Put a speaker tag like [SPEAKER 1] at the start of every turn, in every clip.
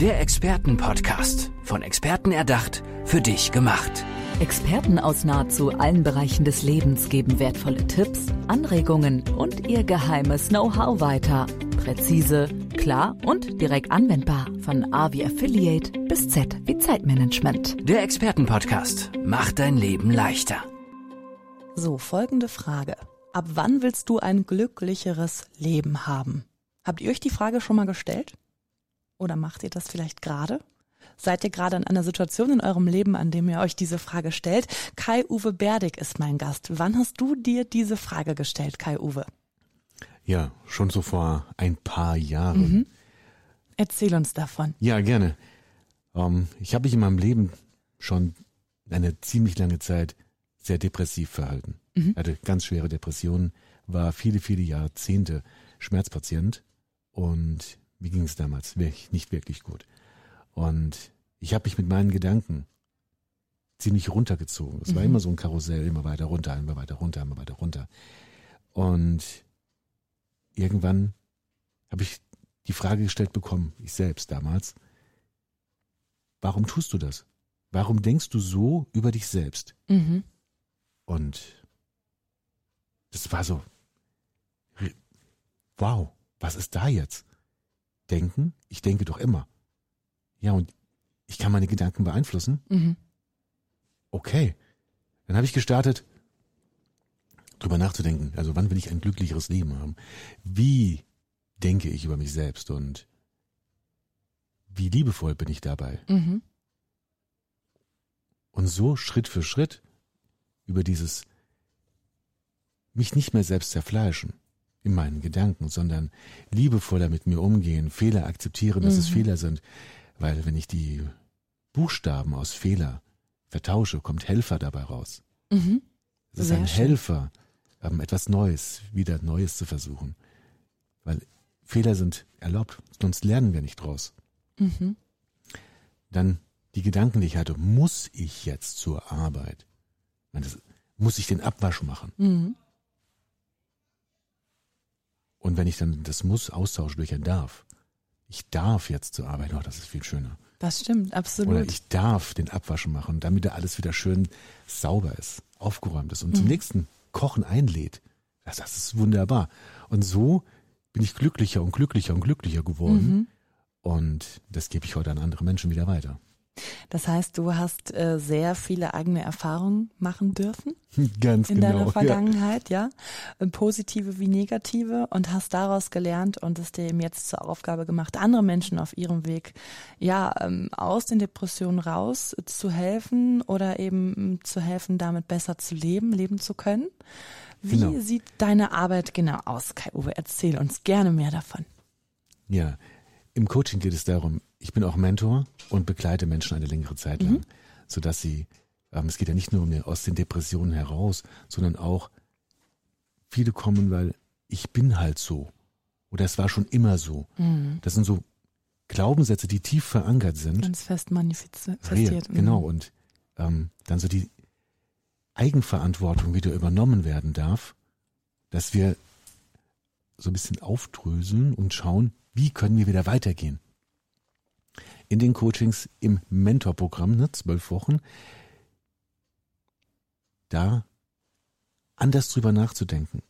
[SPEAKER 1] Der Expertenpodcast. Von Experten erdacht, für dich gemacht.
[SPEAKER 2] Experten aus nahezu allen Bereichen des Lebens geben wertvolle Tipps, Anregungen und ihr geheimes Know-how weiter. Präzise, klar und direkt anwendbar. Von A wie Affiliate bis Z wie Zeitmanagement.
[SPEAKER 1] Der Expertenpodcast macht dein Leben leichter.
[SPEAKER 3] So, folgende Frage. Ab wann willst du ein glücklicheres Leben haben? Habt ihr euch die Frage schon mal gestellt? Oder macht ihr das vielleicht gerade? Seid ihr gerade in einer Situation in eurem Leben, an dem ihr euch diese Frage stellt? Kai-Uwe Berdig ist mein Gast. Wann hast du dir diese Frage gestellt, Kai-Uwe?
[SPEAKER 4] Ja, schon so vor ein paar Jahren.
[SPEAKER 3] Mhm. Erzähl uns davon.
[SPEAKER 4] Ja, gerne. Ähm, ich habe mich in meinem Leben schon eine ziemlich lange Zeit sehr depressiv verhalten. Mhm. Hatte ganz schwere Depressionen, war viele, viele Jahrzehnte Schmerzpatient und mir ging es damals nicht wirklich gut. Und ich habe mich mit meinen Gedanken ziemlich runtergezogen. Es mhm. war immer so ein Karussell, immer weiter runter, immer weiter runter, immer weiter runter. Und irgendwann habe ich die Frage gestellt bekommen, ich selbst damals, warum tust du das? Warum denkst du so über dich selbst? Mhm. Und das war so, wow, was ist da jetzt? Denken? Ich denke doch immer. Ja, und ich kann meine Gedanken beeinflussen? Mhm. Okay. Dann habe ich gestartet, drüber nachzudenken. Also wann will ich ein glücklicheres Leben haben? Wie denke ich über mich selbst und wie liebevoll bin ich dabei? Mhm. Und so Schritt für Schritt über dieses mich nicht mehr selbst zerfleischen in meinen Gedanken, sondern liebevoller mit mir umgehen, Fehler akzeptieren, dass mhm. es Fehler sind. Weil wenn ich die Buchstaben aus Fehler vertausche, kommt Helfer dabei raus. Mhm. Es ist Sehr ein schön. Helfer, ähm, etwas Neues, wieder Neues zu versuchen. Weil Fehler sind erlaubt, sonst lernen wir nicht draus. Mhm. Dann die Gedanken, die ich hatte, muss ich jetzt zur Arbeit? Ich meine, das, muss ich den Abwasch machen? Mhm. Und wenn ich dann das muss austausche durch ein darf, ich darf jetzt zur Arbeit, oh, das ist viel schöner.
[SPEAKER 3] Das stimmt, absolut.
[SPEAKER 4] Oder ich darf den Abwaschen machen, damit da alles wieder schön sauber ist, aufgeräumt ist und mhm. zum nächsten Kochen einlädt. Das, das, ist wunderbar. Und so bin ich glücklicher und glücklicher und glücklicher geworden. Mhm. Und das gebe ich heute an andere Menschen wieder weiter.
[SPEAKER 3] Das heißt, du hast äh, sehr viele eigene Erfahrungen machen dürfen.
[SPEAKER 4] Ganz
[SPEAKER 3] in
[SPEAKER 4] genau.
[SPEAKER 3] In deiner Vergangenheit, ja. ja. Positive wie negative und hast daraus gelernt und es dir eben jetzt zur Aufgabe gemacht, andere Menschen auf ihrem Weg, ja, ähm, aus den Depressionen raus zu helfen oder eben ähm, zu helfen, damit besser zu leben, leben zu können. Wie genau. sieht deine Arbeit genau aus, Kai-Uwe? Erzähl uns gerne mehr davon.
[SPEAKER 4] Ja, im Coaching geht es darum, ich bin auch Mentor und begleite Menschen eine längere Zeit lang, mhm. sodass sie, ähm, es geht ja nicht nur um aus den Depressionen heraus, sondern auch viele kommen, weil ich bin halt so oder es war schon immer so. Mhm. Das sind so Glaubenssätze, die tief verankert sind.
[SPEAKER 3] Ganz fest manifestiert.
[SPEAKER 4] Mhm. Genau, und ähm, dann so die Eigenverantwortung wieder übernommen werden darf, dass wir so ein bisschen aufdröseln und schauen, wie können wir wieder weitergehen in den Coachings im Mentorprogramm, ne, zwölf Wochen, da anders drüber nachzudenken.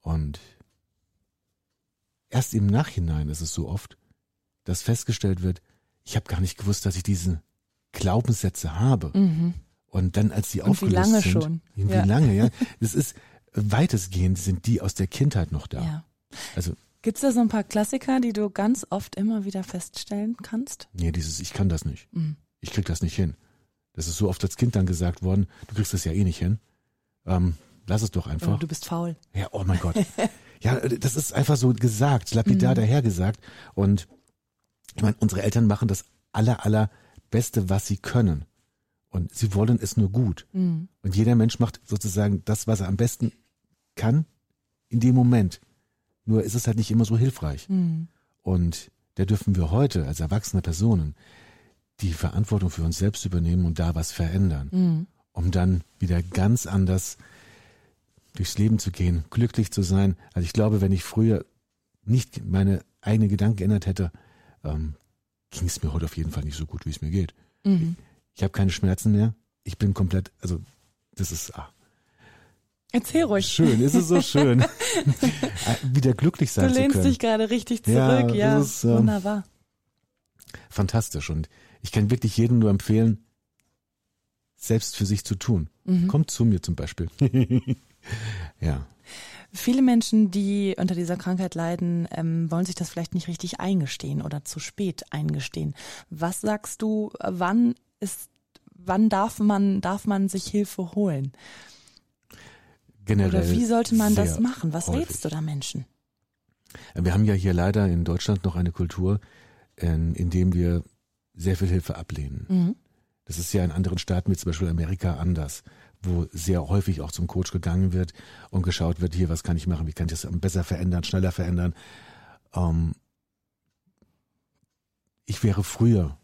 [SPEAKER 4] Und erst im Nachhinein ist es so oft, dass festgestellt wird, ich habe gar nicht gewusst, dass ich diese Glaubenssätze habe. Mhm. Und dann, als sie Und aufgelöst wie lange sind, schon? Wie ja. lange, ja. Das ist weitestgehend sind die aus der Kindheit noch da. Ja.
[SPEAKER 3] Also Gibt es da so ein paar Klassiker, die du ganz oft immer wieder feststellen kannst?
[SPEAKER 4] Nee, dieses Ich kann das nicht. Mhm. Ich krieg das nicht hin. Das ist so oft als Kind dann gesagt worden, du kriegst das ja eh nicht hin. Ähm, lass es doch einfach. Oh,
[SPEAKER 3] du bist faul.
[SPEAKER 4] Ja, oh mein Gott. ja, das ist einfach so gesagt, lapidar mhm. dahergesagt. Und ich meine, unsere Eltern machen das aller, aller Beste, was sie können. Und sie wollen es nur gut. Mhm. Und jeder Mensch macht sozusagen das, was er am besten kann, in dem Moment. Nur ist es halt nicht immer so hilfreich. Mhm. Und da dürfen wir heute als erwachsene Personen die Verantwortung für uns selbst übernehmen und da was verändern, mhm. um dann wieder ganz anders durchs Leben zu gehen, glücklich zu sein. Also ich glaube, wenn ich früher nicht meine eigenen Gedanken geändert hätte, ähm, ging es mir heute auf jeden Fall nicht so gut, wie es mir geht. Mhm. Ich, ich habe keine Schmerzen mehr. Ich bin komplett, also das ist ah,
[SPEAKER 3] Erzähl ruhig.
[SPEAKER 4] Schön, ist es so schön. Wieder glücklich sein zu können.
[SPEAKER 3] Du lehnst dich gerade richtig zurück, ja. ja ist, ähm, wunderbar.
[SPEAKER 4] Fantastisch. Und ich kann wirklich jedem nur empfehlen, selbst für sich zu tun. Mhm. Kommt zu mir zum Beispiel. ja.
[SPEAKER 3] Viele Menschen, die unter dieser Krankheit leiden, ähm, wollen sich das vielleicht nicht richtig eingestehen oder zu spät eingestehen. Was sagst du, wann ist, wann darf man, darf man sich Hilfe holen?
[SPEAKER 4] Generell.
[SPEAKER 3] Oder wie sollte man das machen? Was häufig. rätst du da Menschen?
[SPEAKER 4] Wir haben ja hier leider in Deutschland noch eine Kultur, in, in dem wir sehr viel Hilfe ablehnen. Mhm. Das ist ja in anderen Staaten wie zum Beispiel Amerika anders, wo sehr häufig auch zum Coach gegangen wird und geschaut wird, hier, was kann ich machen, wie kann ich das besser verändern, schneller verändern. Ähm, ich wäre früher,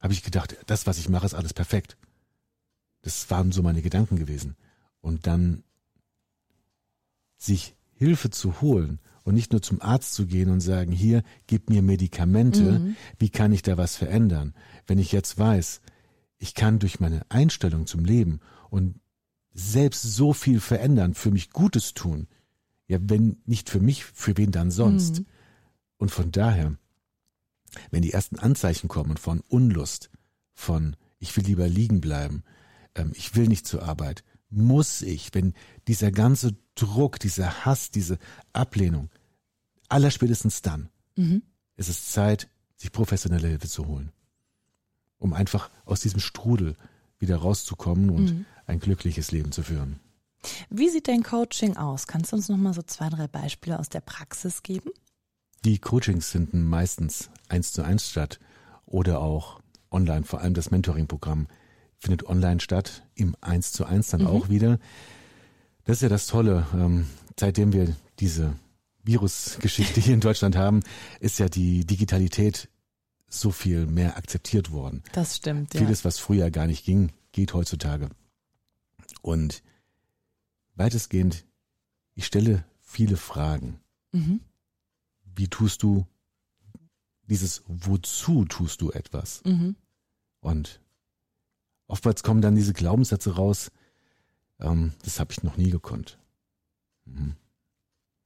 [SPEAKER 4] habe ich gedacht, das, was ich mache, ist alles perfekt. Das waren so meine Gedanken gewesen. Und dann sich Hilfe zu holen und nicht nur zum Arzt zu gehen und sagen, hier, gib mir Medikamente, mhm. wie kann ich da was verändern? Wenn ich jetzt weiß, ich kann durch meine Einstellung zum Leben und selbst so viel verändern, für mich Gutes tun, ja, wenn nicht für mich, für wen dann sonst? Mhm. Und von daher, wenn die ersten Anzeichen kommen von Unlust, von ich will lieber liegen bleiben, ähm, ich will nicht zur Arbeit, muss ich, wenn dieser ganze Druck, dieser Hass, diese Ablehnung, allerspätestens dann mhm. ist es Zeit, sich professionelle Hilfe zu holen, um einfach aus diesem Strudel wieder rauszukommen und mhm. ein glückliches Leben zu führen.
[SPEAKER 3] Wie sieht dein Coaching aus? Kannst du uns noch mal so zwei, drei Beispiele aus der Praxis geben?
[SPEAKER 4] Die Coachings finden meistens eins zu eins statt oder auch online, vor allem das Mentoring-Programm findet online statt, im eins zu eins dann mhm. auch wieder. Das ist ja das Tolle. Ähm, seitdem wir diese Virusgeschichte hier in Deutschland haben, ist ja die Digitalität so viel mehr akzeptiert worden.
[SPEAKER 3] Das stimmt.
[SPEAKER 4] Ja. Vieles, was früher gar nicht ging, geht heutzutage. Und weitestgehend, ich stelle viele Fragen. Mhm. Wie tust du dieses, wozu tust du etwas? Mhm. Und oftmals kommen dann diese Glaubenssätze raus, ähm, das habe ich noch nie gekonnt. Mhm.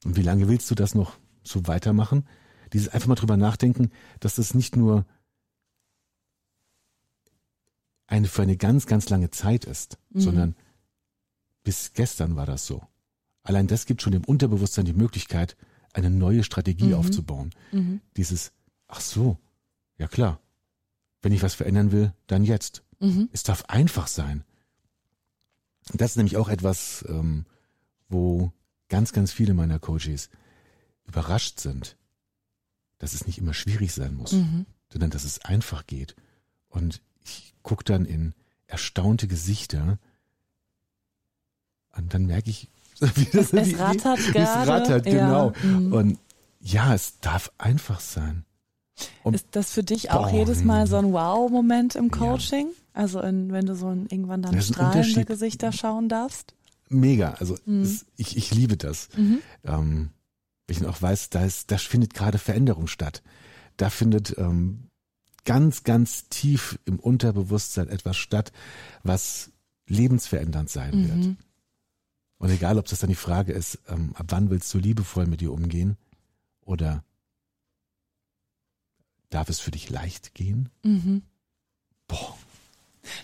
[SPEAKER 4] Und wie lange willst du das noch so weitermachen? Dieses einfach mal drüber nachdenken, dass das nicht nur eine für eine ganz, ganz lange Zeit ist, mhm. sondern bis gestern war das so. Allein das gibt schon dem Unterbewusstsein die Möglichkeit, eine neue Strategie mhm. aufzubauen. Mhm. Dieses, ach so, ja klar, wenn ich was verändern will, dann jetzt. Mhm. Es darf einfach sein. Das ist nämlich auch etwas, ähm, wo ganz, ganz viele meiner Coaches überrascht sind, dass es nicht immer schwierig sein muss, mhm. sondern dass es einfach geht. Und ich gucke dann in erstaunte Gesichter und dann merke ich,
[SPEAKER 3] wie das, es, es rattert wie, gerade. Es rattert,
[SPEAKER 4] genau. Ja. Mhm. Und ja, es darf einfach sein.
[SPEAKER 3] Und ist das für dich auch boah, jedes Mal so ein Wow-Moment im Coaching? Ja. Also in, wenn du so ein, irgendwann dann strahlende Gesichter schauen darfst?
[SPEAKER 4] Mega, also mhm. es, ich, ich liebe das. Mhm. Ähm, ich auch weiß, da, ist, da findet gerade Veränderung statt. Da findet ähm, ganz, ganz tief im Unterbewusstsein etwas statt, was lebensverändernd sein mhm. wird. Und egal, ob das dann die Frage ist, ähm, ab wann willst du liebevoll mit dir umgehen oder Darf es für dich leicht gehen? Mhm.
[SPEAKER 3] Boah.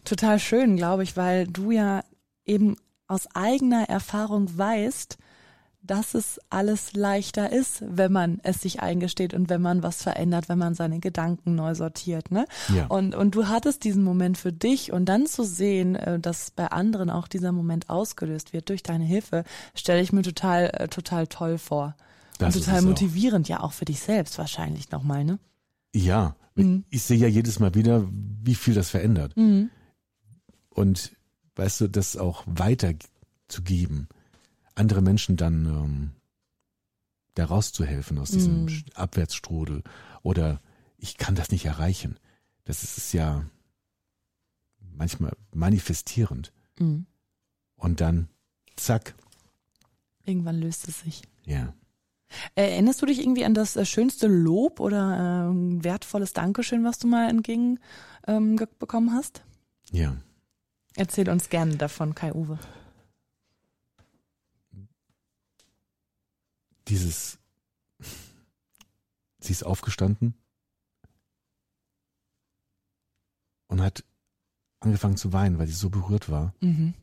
[SPEAKER 3] Total schön, glaube ich, weil du ja eben aus eigener Erfahrung weißt, dass es alles leichter ist, wenn man es sich eingesteht und wenn man was verändert, wenn man seine Gedanken neu sortiert, ne? Ja. Und, und du hattest diesen Moment für dich und dann zu sehen, äh, dass bei anderen auch dieser Moment ausgelöst wird durch deine Hilfe, stelle ich mir total, äh, total toll vor. Das und total motivierend, auch. ja auch für dich selbst wahrscheinlich nochmal, ne?
[SPEAKER 4] Ja, mhm. ich sehe ja jedes Mal wieder, wie viel das verändert. Mhm. Und weißt du, das auch weiterzugeben, andere Menschen dann ähm, da rauszuhelfen aus diesem mhm. Abwärtsstrudel oder ich kann das nicht erreichen. Das ist ja manchmal manifestierend. Mhm. Und dann, zack.
[SPEAKER 3] Irgendwann löst es sich.
[SPEAKER 4] Ja.
[SPEAKER 3] Erinnerst du dich irgendwie an das äh, schönste Lob oder äh, wertvolles Dankeschön, was du mal entgegen ähm, bekommen hast?
[SPEAKER 4] Ja.
[SPEAKER 3] Erzähl uns gerne davon, Kai-Uwe.
[SPEAKER 4] Dieses, sie ist aufgestanden und hat angefangen zu weinen, weil sie so berührt war.
[SPEAKER 3] Mhm.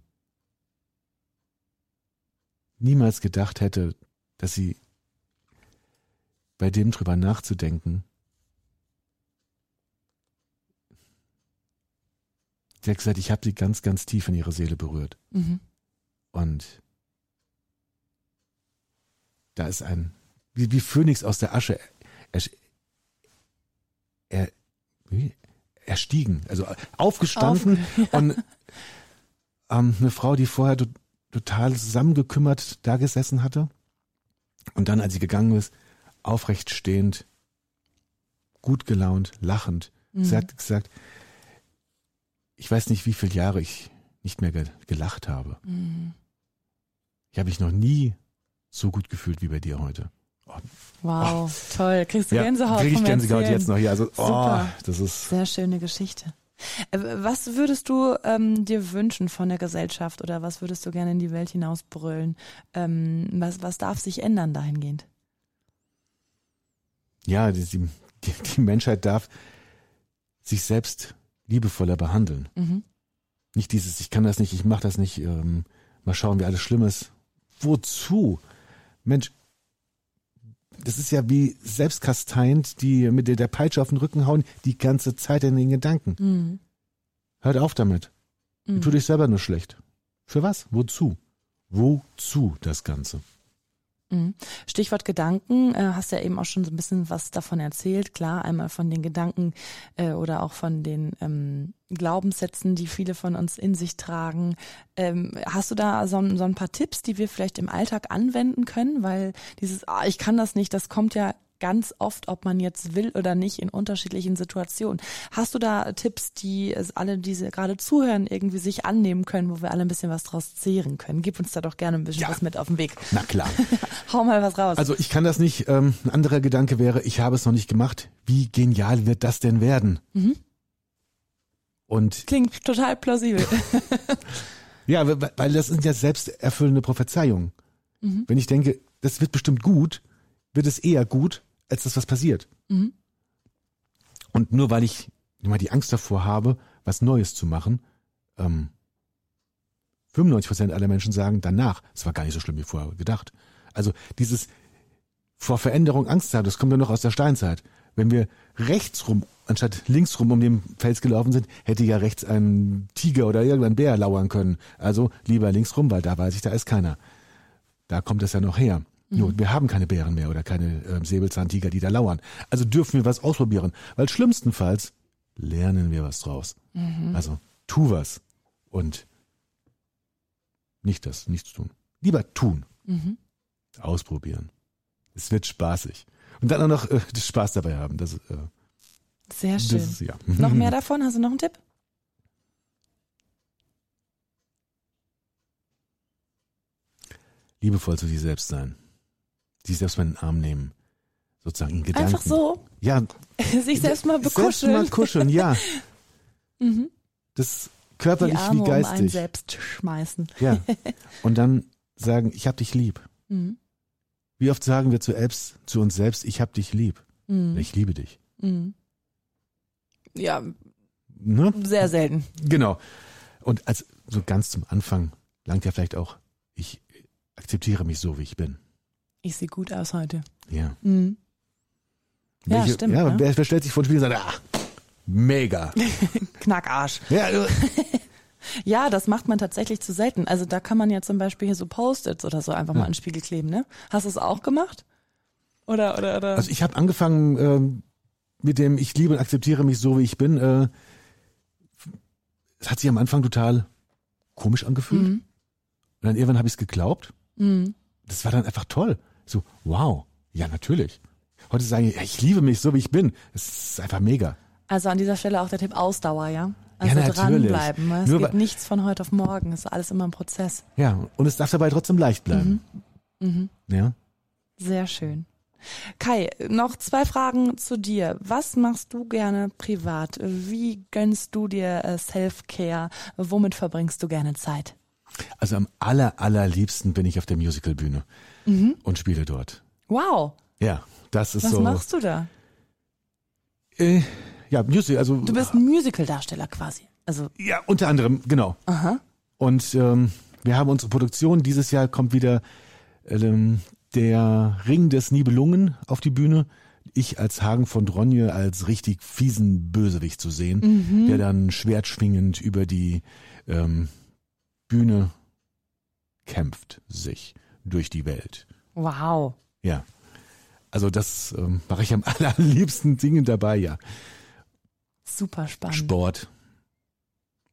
[SPEAKER 4] Niemals gedacht hätte, dass sie bei dem drüber nachzudenken. Sie hat gesagt, ich habe sie ganz, ganz tief in ihre Seele berührt.
[SPEAKER 3] Mhm.
[SPEAKER 4] Und da ist ein, wie, wie Phönix aus der Asche, er, er, wie? erstiegen, also aufgestanden
[SPEAKER 3] Auf, ja.
[SPEAKER 4] und ähm, eine Frau, die vorher to total zusammengekümmert da gesessen hatte und dann, als sie gegangen ist, aufrecht stehend, gut gelaunt, lachend.
[SPEAKER 3] Mhm.
[SPEAKER 4] Sie hat gesagt, ich weiß nicht, wie viele Jahre ich nicht mehr ge gelacht habe.
[SPEAKER 3] Mhm.
[SPEAKER 4] Ich habe mich noch nie so gut gefühlt wie bei dir heute. Oh,
[SPEAKER 3] Wow, toll. Kriegst du
[SPEAKER 4] ja,
[SPEAKER 3] Gänsehaut
[SPEAKER 4] krieg ich Gänsehaut
[SPEAKER 3] Erzählen.
[SPEAKER 4] jetzt noch hier. Also, oh,
[SPEAKER 3] Super.
[SPEAKER 4] das ist
[SPEAKER 3] Sehr schöne Geschichte. Äh, Was würdest du ähm, dir wünschen von der Gesellschaft oder was würdest du gerne in die Welt hinausbrüllen? Ähm, was, was darf sich ändern dahingehend?
[SPEAKER 4] Ja, die, die, die Menschheit darf sich selbst liebevoller behandeln.
[SPEAKER 3] Mhm.
[SPEAKER 4] Nicht dieses, ich kann das nicht, ich mache das nicht, ähm, mal schauen, wie alles schlimm ist. Wozu? Mensch, das ist ja wie selbstkasteiend, die mit der, der Peitsche auf den Rücken hauen, die ganze Zeit in den Gedanken.
[SPEAKER 3] Mhm.
[SPEAKER 4] Hört auf damit. Du
[SPEAKER 3] Mhm.
[SPEAKER 4] tust dich selber nur schlecht. Für was? Wozu? Wozu das Ganze?
[SPEAKER 3] Mhm. Stichwort Gedanken, äh, hast ja eben auch schon so ein bisschen was davon erzählt. Klar, einmal von den Gedanken äh, oder auch von den ähm, Glaubenssätzen, die viele von uns in sich tragen. Ähm, hast du da so, ein- paar Tipps, die wir vielleicht im Alltag anwenden können? Weil dieses, ah, ich kann das nicht, das kommt ja ganz oft, ob man jetzt will oder nicht, in unterschiedlichen Situationen. Hast du da Tipps, die es alle, die gerade zuhören, irgendwie sich annehmen können, wo wir alle ein bisschen was draus zehren können? Gib uns da doch gerne ein bisschen
[SPEAKER 4] Ja.
[SPEAKER 3] was mit auf den Weg.
[SPEAKER 4] Na klar.
[SPEAKER 3] Hau mal was raus.
[SPEAKER 4] Also ich kann das nicht. Ähm, ein anderer Gedanke wäre, ich habe es noch nicht gemacht. Wie genial wird das denn werden?
[SPEAKER 3] Mhm.
[SPEAKER 4] Und
[SPEAKER 3] Klingt total plausibel.
[SPEAKER 4] ja, weil weil das sind ja selbsterfüllende Prophezeiungen.
[SPEAKER 3] Mhm.
[SPEAKER 4] Wenn ich denke, das wird bestimmt gut, wird es eher gut, als das, was passiert.
[SPEAKER 3] Mhm.
[SPEAKER 4] Und nur weil ich mal die Angst davor habe, was Neues zu machen, ähm, 95 Prozent aller Menschen sagen danach, es war gar nicht so schlimm wie vorher gedacht. Also dieses vor Veränderung Angst haben, das kommt ja noch aus der Steinzeit. Wenn wir rechts rum, anstatt links rum um den Fels gelaufen sind, hätte ja rechts ein Tiger oder irgendein Bär lauern können. Also lieber links rum, weil da weiß ich, da ist keiner. Da kommt es ja noch her. Nur, wir haben keine Bären mehr oder keine äh, Säbelzahntiger, die da lauern. Also dürfen wir was ausprobieren, weil schlimmstenfalls lernen wir was draus. Also tu was und nicht das, nichts tun. Lieber tun,
[SPEAKER 3] Mhm.
[SPEAKER 4] ausprobieren. Es wird spaßig. Und dann auch noch äh, Spaß dabei haben. Das, äh,
[SPEAKER 3] Sehr
[SPEAKER 4] das
[SPEAKER 3] schön.
[SPEAKER 4] ist, ja.
[SPEAKER 3] Noch mehr davon? Hast du noch einen Tipp?
[SPEAKER 4] Liebevoll zu sich selbst sein. Sich selbst mal in den Arm nehmen. Sozusagen in Gedanken.
[SPEAKER 3] Einfach so,
[SPEAKER 4] Ja,
[SPEAKER 3] sich selbst mal
[SPEAKER 4] Selbst
[SPEAKER 3] bekuscheln.
[SPEAKER 4] mal kuscheln, ja.
[SPEAKER 3] Mhm.
[SPEAKER 4] Das körperlich wie
[SPEAKER 3] um einen
[SPEAKER 4] geistig.
[SPEAKER 3] selbst schmeißen.
[SPEAKER 4] Ja. Und dann sagen, ich hab dich lieb.
[SPEAKER 3] Mhm.
[SPEAKER 4] Wie oft sagen wir zu, selbst, zu uns selbst, ich hab dich lieb.
[SPEAKER 3] Mhm.
[SPEAKER 4] Ich liebe dich.
[SPEAKER 3] Mhm. Ja,
[SPEAKER 4] Ne?
[SPEAKER 3] sehr selten.
[SPEAKER 4] Genau. Und als so ganz zum Anfang langt ja vielleicht auch, ich akzeptiere mich so, wie ich bin.
[SPEAKER 3] Ich sehe gut aus heute.
[SPEAKER 4] Ja.
[SPEAKER 3] Mhm. Ja, stimmt,
[SPEAKER 4] Ja,
[SPEAKER 3] ne?
[SPEAKER 4] wer, wer stellt sich vor den Spiegel und sagt, ah, mega.
[SPEAKER 3] Knackarsch.
[SPEAKER 4] ja, äh,
[SPEAKER 3] Ja, das macht man tatsächlich zu selten. Also da kann man ja zum Beispiel hier so Post-its oder so einfach mal
[SPEAKER 4] Ja.
[SPEAKER 3] an den Spiegel kleben, ne? Hast du es auch gemacht? Oder, oder, oder?
[SPEAKER 4] also ich habe angefangen ähm, mit dem, ich liebe und akzeptiere mich so, wie ich bin. Äh, es hat sich am Anfang total komisch angefühlt.
[SPEAKER 3] Mhm.
[SPEAKER 4] Und dann irgendwann habe ich es geglaubt.
[SPEAKER 3] Mhm.
[SPEAKER 4] Das war dann einfach toll. So, wow, ja, natürlich. Heute sage ich, ich liebe mich so, wie ich bin. Es ist einfach mega.
[SPEAKER 3] Also an dieser Stelle auch der Tipp Ausdauer, ja? Also
[SPEAKER 4] Ja, natürlich.
[SPEAKER 3] dranbleiben. ne? Es
[SPEAKER 4] Nur
[SPEAKER 3] geht nichts von heute auf morgen. Es ist alles immer ein Prozess.
[SPEAKER 4] Ja, und es darf dabei trotzdem leicht bleiben.
[SPEAKER 3] Mhm.
[SPEAKER 4] Ja,
[SPEAKER 3] Sehr schön. Kai, noch zwei Fragen zu dir. Was machst du gerne privat? Wie gönnst du dir äh, Self-Care? Womit verbringst du gerne Zeit?
[SPEAKER 4] Also am aller, allerliebsten bin ich auf der Musicalbühne mhm. und spiele dort.
[SPEAKER 3] Wow.
[SPEAKER 4] Ja, das ist
[SPEAKER 3] Was
[SPEAKER 4] so.
[SPEAKER 3] Was machst du da?
[SPEAKER 4] Äh, ja, Musical, also.
[SPEAKER 3] Du bist ein Musical-Darsteller quasi. Also.
[SPEAKER 4] Ja, unter anderem, genau.
[SPEAKER 3] Aha.
[SPEAKER 4] Und ähm, wir haben unsere Produktion. Dieses Jahr kommt wieder ähm, der Ring des Nibelungen auf die Bühne. Ich als Hagen von Dronje als richtig fiesen Bösewicht zu sehen, mhm. der dann schwertschwingend über die ähm, Bühne kämpft sich durch die Welt.
[SPEAKER 3] Wow.
[SPEAKER 4] Ja. Also das ähm, mache ich am allerliebsten Dingen dabei, ja.
[SPEAKER 3] Super spannend.
[SPEAKER 4] Sport.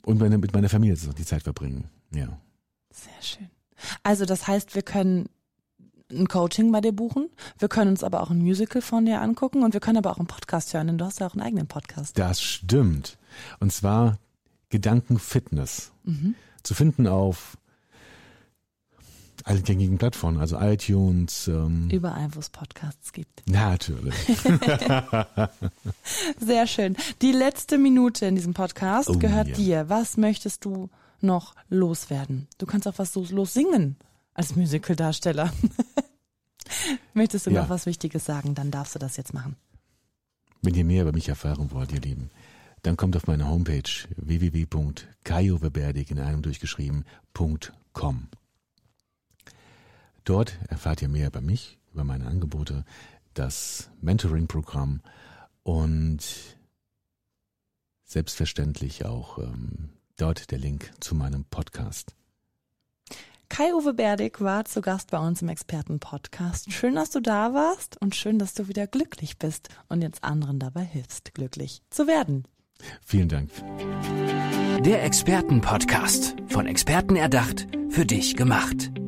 [SPEAKER 4] Und meine, mit meiner Familie die Zeit verbringen, ja.
[SPEAKER 3] Sehr schön. Also das heißt, wir können ein Coaching bei dir buchen. Wir können uns aber auch ein Musical von dir angucken und wir können aber auch einen Podcast hören, denn du hast ja auch einen eigenen Podcast.
[SPEAKER 4] Das stimmt. Und zwar Gedankenfitness. Mhm. Zu finden auf allen gängigen Plattformen, also iTunes. Ähm,
[SPEAKER 3] Überall, wo es Podcasts gibt.
[SPEAKER 4] Natürlich.
[SPEAKER 3] Sehr schön. Die letzte Minute in diesem Podcast oh, gehört ja. dir. Was möchtest du noch loswerden? Du kannst auch was los singen als Musicaldarsteller. Möchtest du ja. noch was Wichtiges sagen, dann darfst du das jetzt machen.
[SPEAKER 4] Wenn ihr mehr über mich erfahren wollt, ihr Lieben, dann kommt auf meine Homepage www.kaioverberdig in einem durchgeschrieben.com. Dort erfahrt ihr mehr über mich, über meine Angebote, das Mentoring-Programm und selbstverständlich auch ähm, dort der Link zu meinem Podcast.
[SPEAKER 3] Kai-Uwe Berdig war zu Gast bei uns im Experten-Podcast. Schön, dass du da warst und schön, dass du wieder glücklich bist und jetzt anderen dabei hilfst, glücklich zu werden.
[SPEAKER 4] Vielen Dank.
[SPEAKER 1] Der Experten-Podcast. Von Experten erdacht, für dich gemacht.